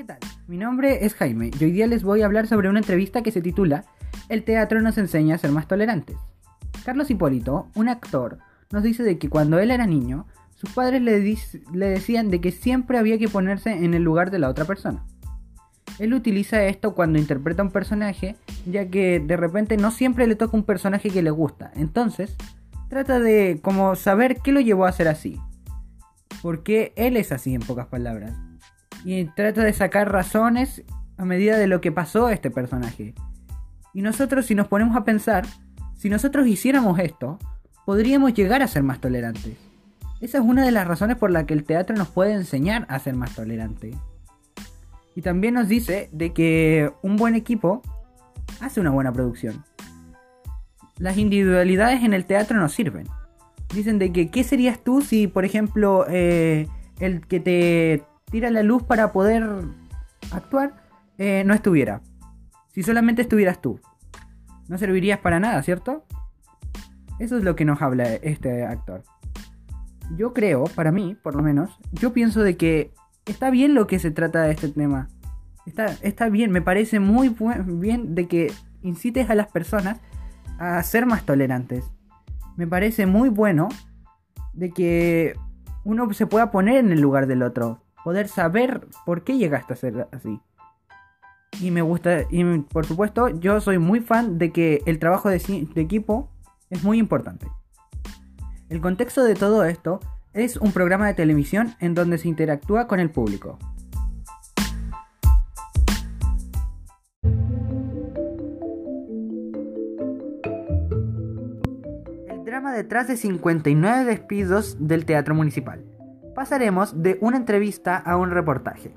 ¿qué tal? Mi nombre es Jaime y hoy día les voy a hablar sobre una entrevista que se titula El teatro nos enseña a ser más tolerantes. Carlos Hipólito, un actor, nos dice de que cuando él era niño, sus padres le, decían de que siempre había que ponerse en el lugar de la otra persona. Él utiliza esto cuando interpreta un personaje, ya que de repente no siempre le toca un personaje que le gusta. Entonces, trata de como saber qué lo llevó a ser así. Porque él es así en pocas palabras y trata de sacar razones a medida de lo que pasó a este personaje. Y nosotros si nos ponemos a pensar, si nosotros hiciéramos esto, podríamos llegar a ser más tolerantes. Esa es una de las razones por la que el teatro nos puede enseñar a ser más tolerante. Y también nos dice de que un buen equipo hace una buena producción. Las individualidades en el teatro nos sirven. Dicen de que, ¿qué serías tú si, por ejemplo, eh, el que te tira la luz para poder actuar, eh, no estuviera. Si solamente estuvieras tú. No servirías para nada, ¿cierto? Eso es lo que nos habla este actor. Yo creo, para mí, por lo menos, yo pienso de que está bien lo que se trata de este tema. Está, está bien, me parece muy bien de que incites a las personas a ser más tolerantes. Me parece muy bueno de que uno se pueda poner en el lugar del otro poder saber por qué llegaste a ser así. Y me gusta, y por supuesto, yo soy muy fan de que el trabajo de, de equipo es muy importante. El contexto de todo esto es un programa de televisión en donde se interactúa con el público. El drama detrás de 59 despidos del Teatro Municipal pasaremos de una entrevista a un reportaje.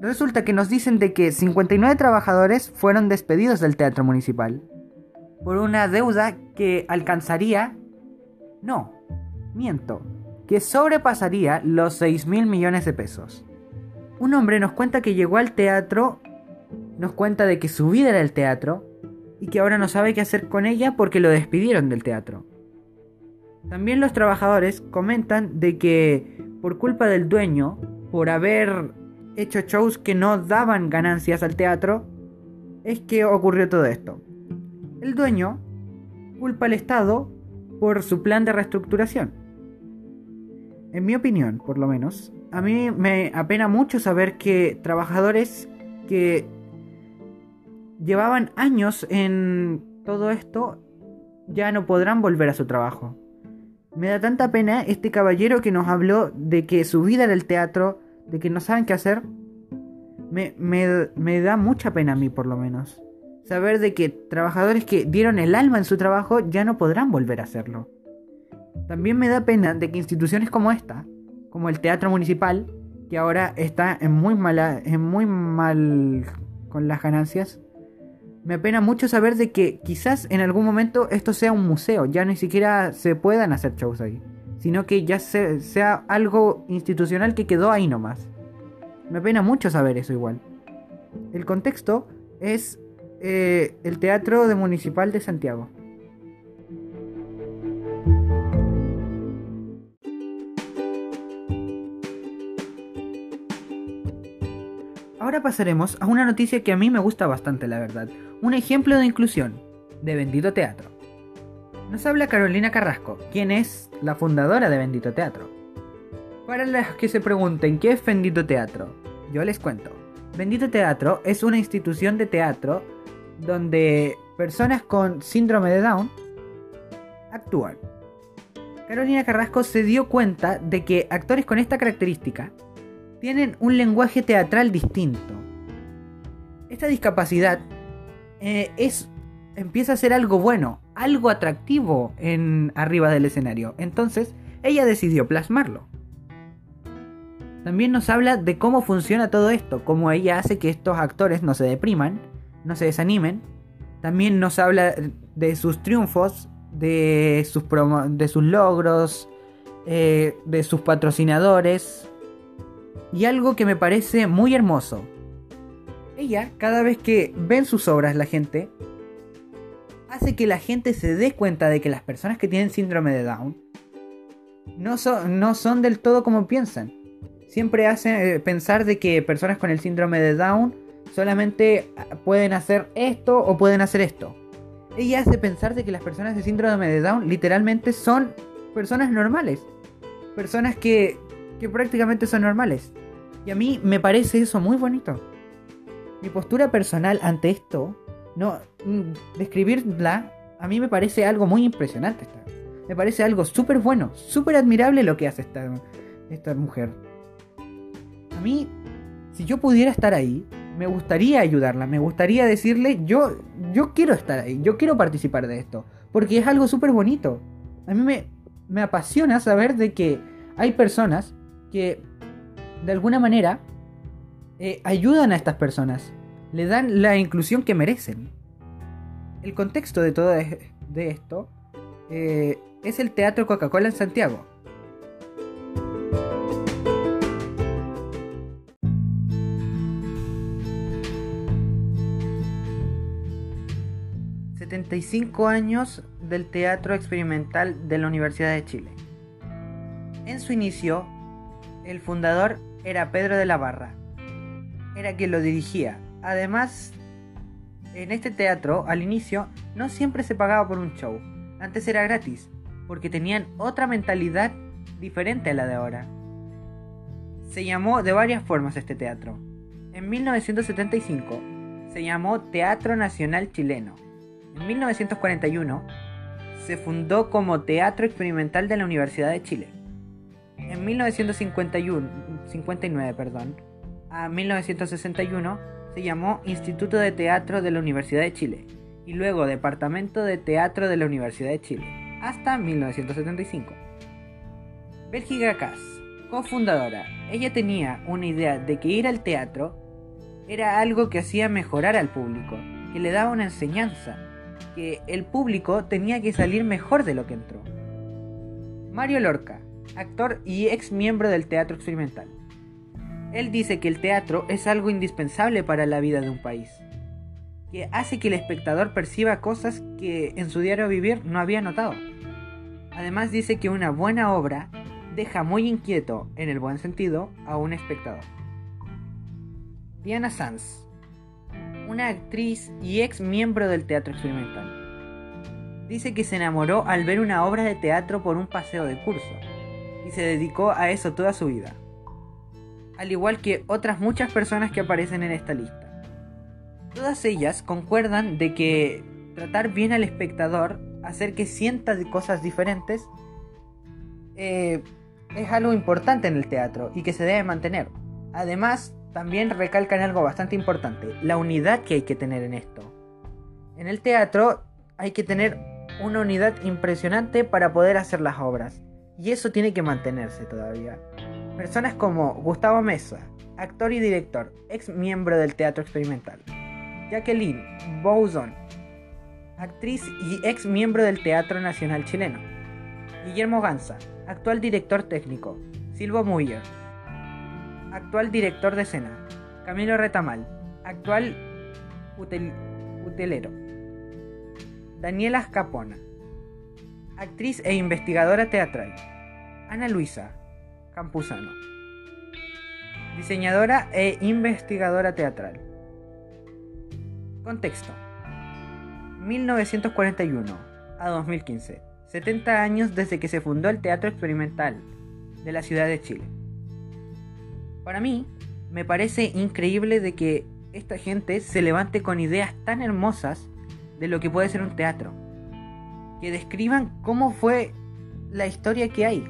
Resulta que nos dicen de que 59 trabajadores fueron despedidos del teatro municipal por una deuda que alcanzaría... No, miento, que sobrepasaría los 6 mil millones de pesos. Un hombre nos cuenta que llegó al teatro, nos cuenta de que su vida era el teatro y que ahora no sabe qué hacer con ella porque lo despidieron del teatro. También los trabajadores comentan de que por culpa del dueño, por haber hecho shows que no daban ganancias al teatro, es que ocurrió todo esto. El dueño culpa al Estado por su plan de reestructuración. En mi opinión, por lo menos, a mí me apena mucho saber que trabajadores que llevaban años en todo esto ya no podrán volver a su trabajo. Me da tanta pena este caballero que nos habló de que su vida era el teatro, de que no saben qué hacer. Me, me, da mucha pena a mí por lo menos. Saber de que trabajadores que dieron el alma en su trabajo ya no podrán volver a hacerlo. También me da pena de que instituciones como esta, como el Teatro Municipal, que ahora está en muy mala, en muy mal con las ganancias, me apena mucho saber de que quizás en algún momento esto sea un museo, ya ni siquiera se puedan hacer shows ahí, sino que ya sea algo institucional que quedó ahí nomás. Me apena mucho saber eso igual. El contexto es eh, el Teatro de Municipal de Santiago. Ahora pasaremos a una noticia que a mí me gusta bastante, la verdad. Un ejemplo de inclusión, de Bendito Teatro. Nos habla Carolina Carrasco, quien es la fundadora de Bendito Teatro. Para los que se pregunten qué es Bendito Teatro, yo les cuento. Bendito Teatro es una institución de teatro donde personas con síndrome de Down actúan. Carolina Carrasco se dio cuenta de que actores con esta característica tienen un lenguaje teatral distinto. Esta discapacidad eh, es, empieza a ser algo bueno, algo atractivo en arriba del escenario. Entonces, ella decidió plasmarlo. También nos habla de cómo funciona todo esto, cómo ella hace que estos actores no se depriman, no se desanimen. También nos habla de sus triunfos, de sus, de sus logros, eh, de sus patrocinadores, y algo que me parece muy hermoso. Ella, cada vez que ven sus obras la gente, hace que la gente se dé cuenta de que las personas que tienen síndrome de Down no son, no son del todo como piensan, siempre hace eh, pensar de que personas con el síndrome de Down solamente pueden hacer esto o pueden hacer esto. Ella hace pensar de que las personas de síndrome de Down literalmente son personas normales. Personas que, que prácticamente son normales. Y a mí me parece eso muy bonito. Mi postura personal ante esto, no mm, describirla, a mí me parece algo muy impresionante. Me parece algo súper bueno, súper admirable lo que hace esta, esta mujer. A mí, si yo pudiera estar ahí, me gustaría ayudarla, me gustaría decirle, yo, yo quiero estar ahí, yo quiero participar de esto, porque es algo súper bonito. A mí me, me apasiona saber de que hay personas que de alguna manera eh, ayudan a estas personas, le dan la inclusión que merecen. El contexto de todo de esto eh, es el Teatro Coca-Cola en Santiago. 75 años del teatro experimental de la Universidad de Chile. En su inicio, el fundador era Pedro de la Barra. Era quien lo dirigía. Además, en este teatro, al inicio, no siempre se pagaba por un show. Antes era gratis, porque tenían otra mentalidad diferente a la de ahora. Se llamó de varias formas este teatro. En 1975 se llamó Teatro Nacional Chileno en 1941 se fundó como Teatro Experimental de la Universidad de Chile. En 1959 perdón, a 1961 se llamó Instituto de Teatro de la Universidad de Chile y luego Departamento de Teatro de la Universidad de Chile, hasta 1975. Bélgica Kass, cofundadora, ella tenía una idea de que ir al teatro era algo que hacía mejorar al público, que le daba una enseñanza, que el público tenía que salir mejor de lo que entró. Mario Lorca, actor y ex miembro del teatro experimental. Él dice que el teatro es algo indispensable para la vida de un país, que hace que el espectador perciba cosas que en su diario vivir no había notado. Además dice que una buena obra deja muy inquieto, en el buen sentido, a un espectador. Diana Sanz, una actriz y ex miembro del teatro experimental. Dice que se enamoró al ver una obra de teatro por un paseo de curso y se dedicó a eso toda su vida, al igual que otras muchas personas que aparecen en esta lista. Todas ellas concuerdan de que tratar bien al espectador, hacer que sienta cosas diferentes, eh, es algo importante en el teatro y que se debe mantener. Además, también recalcan algo bastante importante, la unidad que hay que tener en esto. En el teatro hay que tener una unidad impresionante para poder hacer las obras, y eso tiene que mantenerse todavía. Personas como Gustavo Mesa, actor y director, ex miembro del teatro experimental. Jacqueline Bouzon, actriz y ex miembro del Teatro Nacional Chileno. Guillermo Ganza, actual director técnico. Silvo Muyer, actual director de escena. Camilo Retamal, actual utelero. Daniela Capona, actriz e investigadora teatral. Ana Luisa Campuzano, diseñadora e investigadora teatral. Contexto. 1941 a 2015. 70 años desde que se fundó el Teatro Experimental de la ciudad de Chile. Para mí, me parece increíble de que esta gente se levante con ideas tan hermosas de lo que puede ser un teatro. Que describan cómo fue la historia que hay.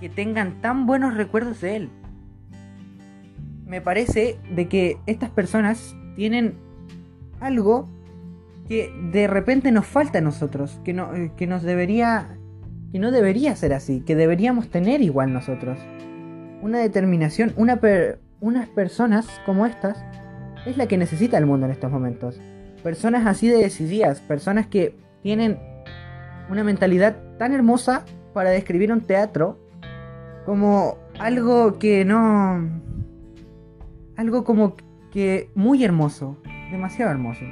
Que tengan tan buenos recuerdos de él. Me parece de que estas personas tienen algo que de repente nos falta a nosotros. Que, no, que nos debería... Que no debería ser así. Que deberíamos tener igual nosotros una determinación, una unas personas como estas es la que necesita el mundo en estos momentos. Personas así de decididas, personas que tienen una mentalidad tan hermosa para describir un teatro como algo que no... algo como que muy hermoso, demasiado hermoso.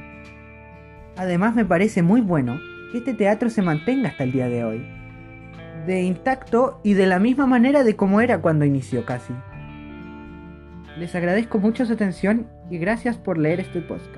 Además me parece muy bueno que este teatro se mantenga hasta el día de hoy de intacto y de la misma manera de como era cuando inició casi. Les agradezco mucho su atención y gracias por leer este podcast.